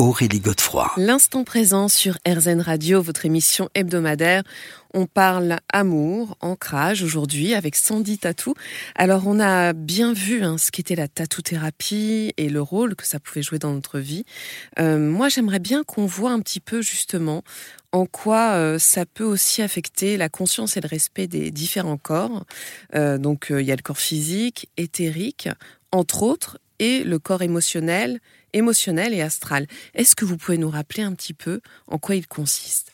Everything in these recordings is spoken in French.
Aurélie Godefroy. L'instant présent sur RZN Radio, votre émission hebdomadaire. On parle amour, ancrage aujourd'hui avec Sandy Tatou. Alors on a bien vu hein, ce qu'était la tatou-thérapie et le rôle que ça pouvait jouer dans notre vie. Euh, moi j'aimerais bien qu'on voit un petit peu justement en quoi euh, ça peut aussi affecter la conscience et le respect des différents corps. Euh, donc il y a le corps physique, éthérique, entre autres, et le corps émotionnel émotionnel et astral. Est-ce que vous pouvez nous rappeler un petit peu en quoi il consiste?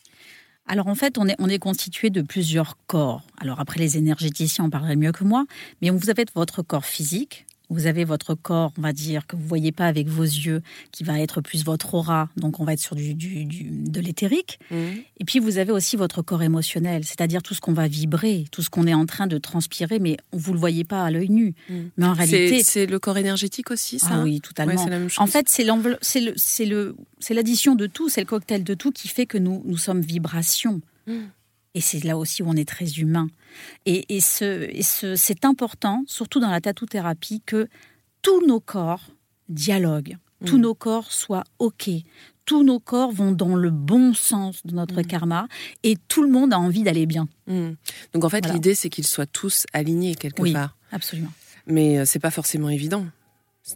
Alors en fait, on est, on est constitué de plusieurs corps. Alors après, les énergéticiens en parleraient mieux que moi, mais vous avez votre corps physique, vous avez votre corps, on va dire, que vous voyez pas avec vos yeux, qui va être plus votre aura, donc on va être sur du, de l'éthérique. Mmh. Et puis vous avez aussi votre corps émotionnel, c'est-à-dire tout ce qu'on va vibrer, tout ce qu'on est en train de transpirer, mais vous le voyez pas à l'œil nu. Mmh. Mais en réalité, c'est le corps énergétique aussi, ça? Ah oui, totalement. En fait, c'est c'est le, c'est l'addition de tout, c'est le cocktail de tout qui fait que nous, nous sommes vibrations. Mmh. Et c'est là aussi où on est très humain. Et, et, ce, c'est important, surtout dans la tatou-thérapie, que tous nos corps dialoguent, tous mm. nos corps soient OK, tous nos corps vont dans le bon sens de notre mm. karma et tout le monde a envie d'aller bien. Mm. Donc en fait, l'idée, c'est qu'ils soient tous alignés quelque oui, part. Absolument. Mais euh, c'est pas forcément évident.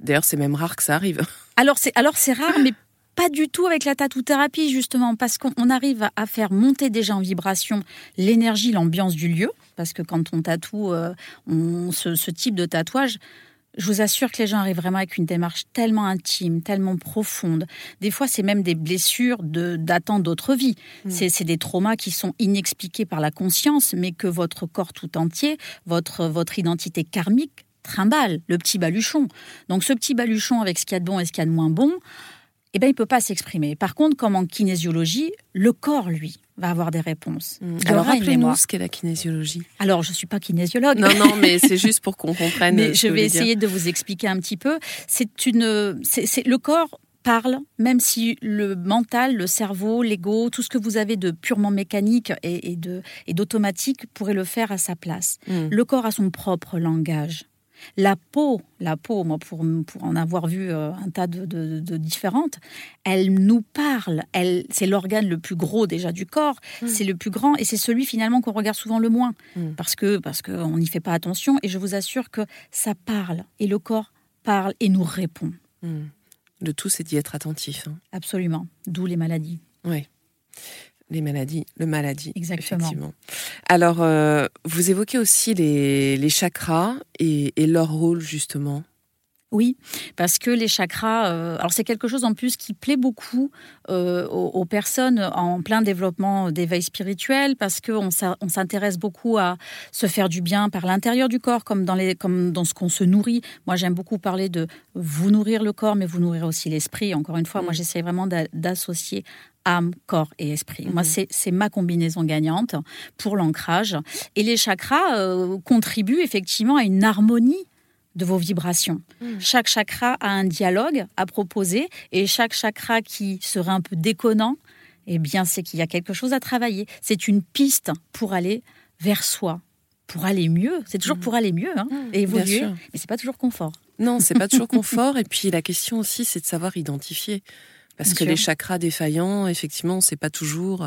D'ailleurs, c'est même rare que ça arrive. Alors c'est alors c'est rare, mais pas du tout avec la tatou-thérapie, justement, parce qu'on arrive à faire monter déjà en vibration l'énergie, l'ambiance du lieu. Parce que quand on tatoue euh, ce, type de tatouage, je vous assure que les gens arrivent vraiment avec une démarche tellement intime, tellement profonde. Des fois, c'est même des blessures datant d'autres vies. Mm. C'est des traumas qui sont inexpliqués par la conscience, mais que votre corps tout entier, votre, votre identité karmique, trimballe, le petit baluchon. Donc ce petit baluchon avec ce qu'il y a de bon et ce qu'il y a de moins bon, eh ben, il ne peut pas s'exprimer. Par contre, comme en kinésiologie, le corps, lui, va avoir des réponses. Mmh. Alors, rappelez-nous ce qu'est la kinésiologie. Alors, je ne suis pas kinésiologue. Non, non, mais c'est juste pour qu'on comprenne. mais je vais essayer de vous expliquer un petit peu. C'est une, c'est, le corps parle, même si le mental, le cerveau, l'ego, tout ce que vous avez de purement mécanique et, de, et d'automatique pourrait le faire à sa place. Mmh. Le corps a son propre langage. La peau, la peau, moi, pour, pour en avoir vu euh, un tas de, différentes, elle nous parle. Elle, c'est l'organe le plus gros déjà du corps. Mm. C'est le plus grand et c'est celui finalement qu'on regarde souvent le moins mm. parce que parce qu'on n'y fait pas attention. Et je vous assure que ça parle et le corps parle et nous répond. Mm. Le tout, c'est d'y être attentif. Hein. Absolument. D'où les maladies. Oui. Les maladies, le maladie. Exactement. Alors, euh, vous évoquez aussi les, chakras et, leur rôle, justement. Oui, parce que les chakras, euh, alors c'est quelque chose en plus qui plaît beaucoup euh, aux, personnes en plein développement d'éveil spirituel, parce qu'on on s'intéresse beaucoup à se faire du bien par l'intérieur du corps, comme dans, les, comme dans ce qu'on se nourrit. Moi, j'aime beaucoup parler de vous nourrir le corps, mais vous nourrir aussi l'esprit. Encore une fois, moi, mm. j'essaie vraiment d'associer âme, corps et esprit. Moi, mhm. c'est ma combinaison gagnante pour l'ancrage. Et les chakras euh, contribuent effectivement à une harmonie de vos vibrations. Mhm. Chaque chakra a un dialogue à proposer et chaque chakra qui serait un peu déconnant, eh bien, c'est qu'il y a quelque chose à travailler. C'est une piste pour aller vers soi, pour aller mieux. C'est toujours mhm. pour aller mieux hein, et évoluer, mais c'est pas toujours confort. Non, c'est pas toujours confort. Et puis la question aussi, c'est de savoir identifier. Parce que les chakras défaillants, effectivement, on ne sait pas toujours.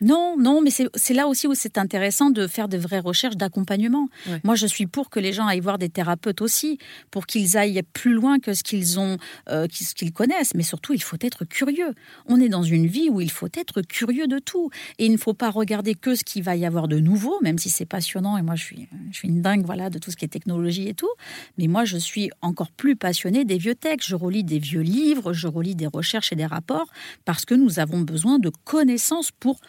Non, non, mais c'est là aussi où c'est intéressant de faire de vraies recherches d'accompagnement. Moi, je suis pour que les gens aillent voir des thérapeutes aussi, pour qu'ils aillent plus loin que ce qu'ils ont, euh, ce qu'ils connaissent. Mais surtout, il faut être curieux. On est dans une vie où il faut être curieux de tout, et il ne faut pas regarder que ce qu'il va y avoir de nouveau, même si c'est passionnant. Et moi, je suis, je suis une dingue, voilà, de tout ce qui est technologie et tout. Mais moi, je suis encore plus passionnée des vieux textes. Je relis des vieux livres, je relis des recherches et des rapports, parce que nous avons besoin de connaissances pour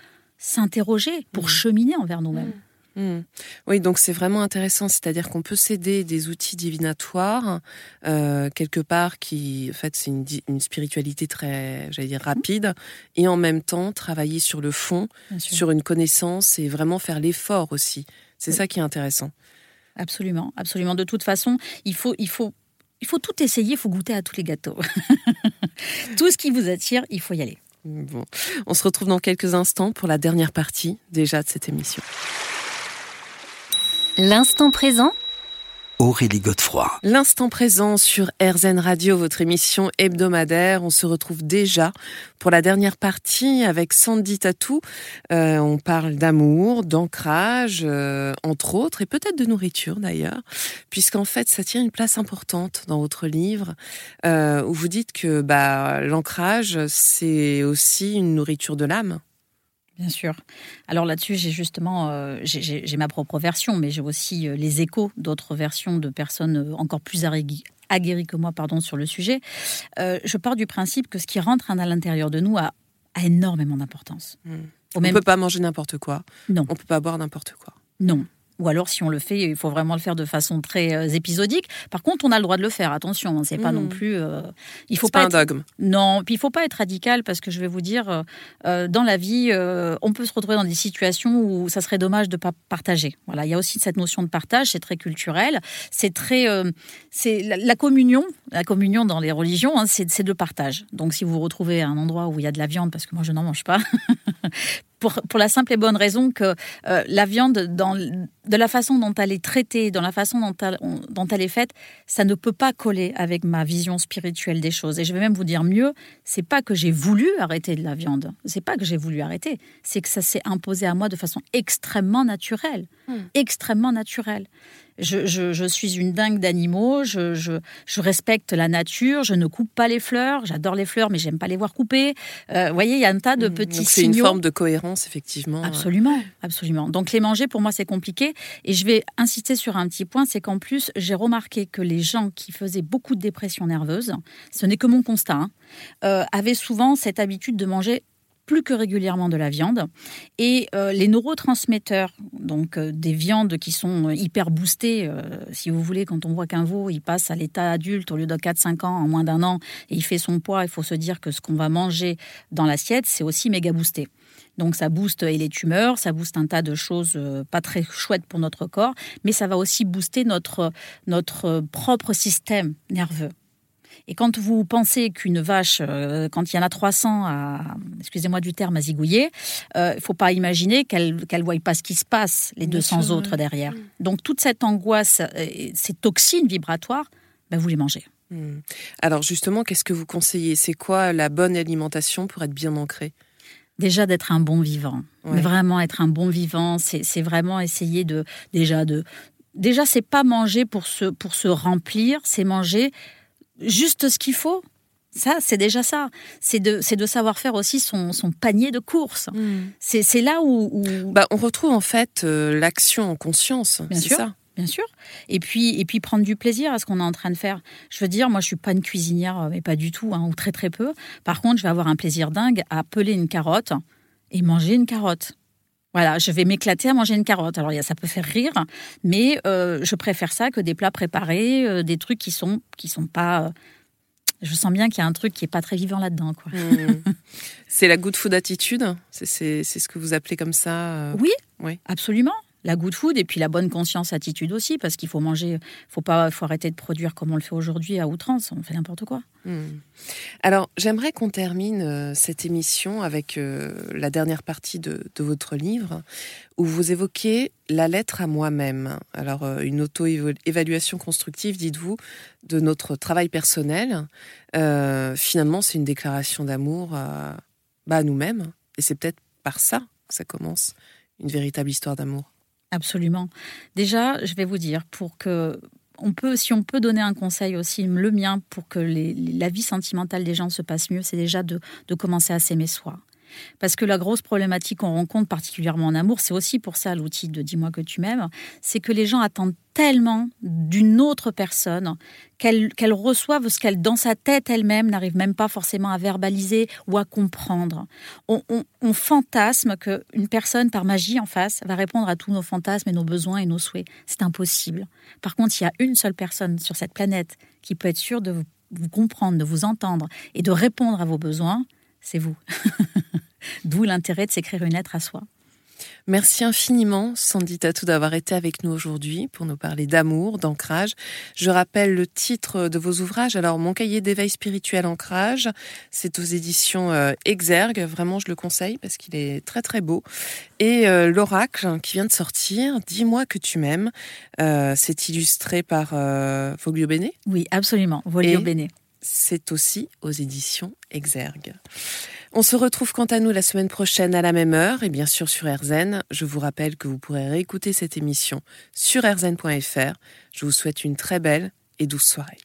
s'interroger, pour mmh. cheminer envers nous-mêmes. Mmh. Mmh. Oui, donc c'est vraiment intéressant, c'est-à-dire qu'on peut s'aider des outils divinatoires euh, quelque part qui, en fait, c'est une, spiritualité très, j'allais dire rapide, et en même temps travailler sur le fond, sur une connaissance et vraiment faire l'effort aussi. C'est ça qui est intéressant. Absolument, absolument. De toute façon, il faut, il faut, il faut tout essayer, il faut goûter à tous les gâteaux. tout ce qui vous attire, il faut y aller. On se retrouve dans quelques instants pour la dernière partie déjà de cette émission. L'instant présent Aurélie Godefroy. L'instant présent sur RZN Radio, votre émission hebdomadaire. On se retrouve déjà pour la dernière partie avec Sandy Tatou. Euh, on parle d'amour, d'ancrage, euh, entre autres, et peut-être de nourriture d'ailleurs, puisqu'en fait, ça tient une place importante dans votre livre, euh, où vous dites que bah, l'ancrage, c'est aussi une nourriture de l'âme. Bien sûr. Alors là-dessus, j'ai justement, euh, j'ai ma propre version, mais j'ai aussi euh, les échos d'autres versions de personnes euh, encore plus aguerries que moi, pardon, sur le sujet. je pars du principe que ce qui rentre à l'intérieur de nous a, énormément d'importance. Hmm. On ne peut pas manger n'importe quoi. Non. On peut pas boire n'importe quoi. Non. Ou alors, si on le fait, il faut vraiment le faire de façon très euh, épisodique. Par contre, on a le droit de le faire. Attention, hein, c'est pas non mmh. plus. Euh, il faut pas, un dogme. Non, puis il faut pas être radical parce que je vais vous dire, euh, dans la vie, on peut se retrouver dans des situations où ça serait dommage de pas partager. Voilà, il y a aussi cette notion de partage, c'est très culturel, c'est très, c'est la, communion, la communion dans les religions, hein, c'est de partage. Donc, si vous vous retrouvez à un endroit où il y a de la viande, parce que moi je n'en mange pas, pour, pour, la simple et bonne raison que la viande dans de la façon dont elle est traitée, dans la façon dont elle, dont elle est faite, ça ne peut pas coller avec ma vision spirituelle des choses. Et je vais même vous dire mieux, c'est pas que j'ai voulu arrêter de la viande, c'est pas que j'ai voulu arrêter, c'est que ça s'est imposé à moi de façon extrêmement naturelle, hmm. extrêmement naturelle. Je, suis une dingue d'animaux, je, respecte la nature, je ne coupe pas les fleurs, j'adore les fleurs, mais j'aime pas les voir couper. Euh, vous voyez, il y a un tas de mmh, petits C'est une forme de cohérence, effectivement. Absolument, absolument. Donc les manger, pour moi, c'est compliqué. Et je vais insister sur un petit point, c'est qu'en plus, j'ai remarqué que les gens qui faisaient beaucoup de dépression nerveuse, ce n'est que mon constat, hein, euh, avaient souvent cette habitude de manger plus que régulièrement de la viande. Et euh, les neurotransmetteurs, donc euh, des viandes qui sont euh, hyper boostées, si vous voulez, quand on voit qu'un veau, il passe à l'état adulte au lieu de 4-5 ans en moins d'un an, et il fait son poids, il faut se dire que ce qu'on va manger dans l'assiette, c'est aussi méga boosté. Donc ça booste et les tumeurs, ça booste un tas de choses pas très chouettes pour notre corps, mais ça va aussi booster notre, notre propre système nerveux. Et quand vous pensez qu'une vache, euh, quand il y en a 300 à, excusez-moi du terme, à zigouiller, il euh, ne faut pas imaginer qu'elle ne voie pas ce qui se passe, les 200 autres derrière. Donc toute cette angoisse, euh, ces toxines vibratoires, ben, vous les mangez. Hmm. Alors justement, qu'est-ce que vous conseillez? C'est quoi la bonne alimentation pour être bien ancré? Déjà d'être un bon vivant. Vraiment être un bon vivant, c'est vraiment essayer de déjà de déjà c'est pas manger pour se pour se remplir, c'est manger juste ce qu'il faut. Ça, c'est déjà ça. C'est de, de savoir faire aussi son, panier de courses. Hmm. C'est là où, Bah, on retrouve en fait euh, l'action en conscience. Bien sûr. Ça. Bien sûr. Et puis, et puis prendre du plaisir à ce qu'on est en train de faire. Je veux dire, moi, je suis pas une cuisinière, euh, mais pas du tout, hein, ou très très peu. Par contre, je vais avoir un plaisir dingue à peler une carotte et manger une carotte. Voilà, je vais m'éclater à manger une carotte. Alors ça peut faire rire, mais euh, je préfère ça que des plats préparés, euh, des trucs qui sont qui sont pas. Euh, je sens bien qu'il y a un truc qui est pas très vivant là-dedans, quoi. Mmh. c'est la good food attitude. C'est ce que vous appelez comme ça. Oui, oui, absolument la good food et puis la bonne conscience attitude aussi parce qu'il faut manger faut pas faut arrêter de produire comme on le fait aujourd'hui à outrance on fait n'importe quoi. Hmm. alors j'aimerais qu'on termine euh, cette émission avec euh, la dernière partie de, votre livre où vous évoquez la lettre à moi-même. Alors euh, une auto-évaluation constructive dites-vous de notre travail personnel. Finalement c'est une déclaration d'amour bah, à nous-mêmes. Et c'est peut-être par ça que ça commence une véritable histoire d'amour Absolument. Déjà, je vais vous dire, pour que on peut, si on peut donner un conseil aussi, le mien, pour que la vie sentimentale des gens se passe mieux, c'est déjà de, de commencer à s'aimer soi. Parce que la grosse problématique qu'on rencontre, particulièrement en amour, c'est aussi pour ça l'outil de Dis-moi que tu m'aimes, c'est que les gens attendent tellement d'une autre personne qu'elle reçoivent ce qu'elle, dans sa tête elle-même, n'arrive même pas forcément à verbaliser ou à comprendre. On, on fantasme qu'une personne, par magie en face, va répondre à tous nos fantasmes et nos besoins et nos souhaits. C'est impossible. Par contre, il y a une seule personne sur cette planète qui peut être sûre de vous comprendre, de vous entendre et de répondre à vos besoins, c'est vous. D'où l'intérêt de s'écrire une lettre à soi. Merci infiniment, Sandy Tatou, d'avoir été avec nous aujourd'hui pour nous parler d'amour, d'ancrage. Je rappelle le titre de vos ouvrages. Alors, Mon cahier d'éveil spirituel ancrage, c'est aux éditions euh, Exergue. Vraiment, je le conseille parce qu'il est très très beau. Et euh, L'Oracle, qui vient de sortir, Dis-moi que tu m'aimes. Euh, c'est illustré par Foglio Bene Oui, absolument, Foglio Bene. C'est aussi aux éditions Exergue. On se retrouve quant à nous la semaine prochaine à la même heure et bien sûr sur RZN. Je vous rappelle que vous pourrez réécouter cette émission sur rzn.fr. Je vous souhaite une très belle et douce soirée.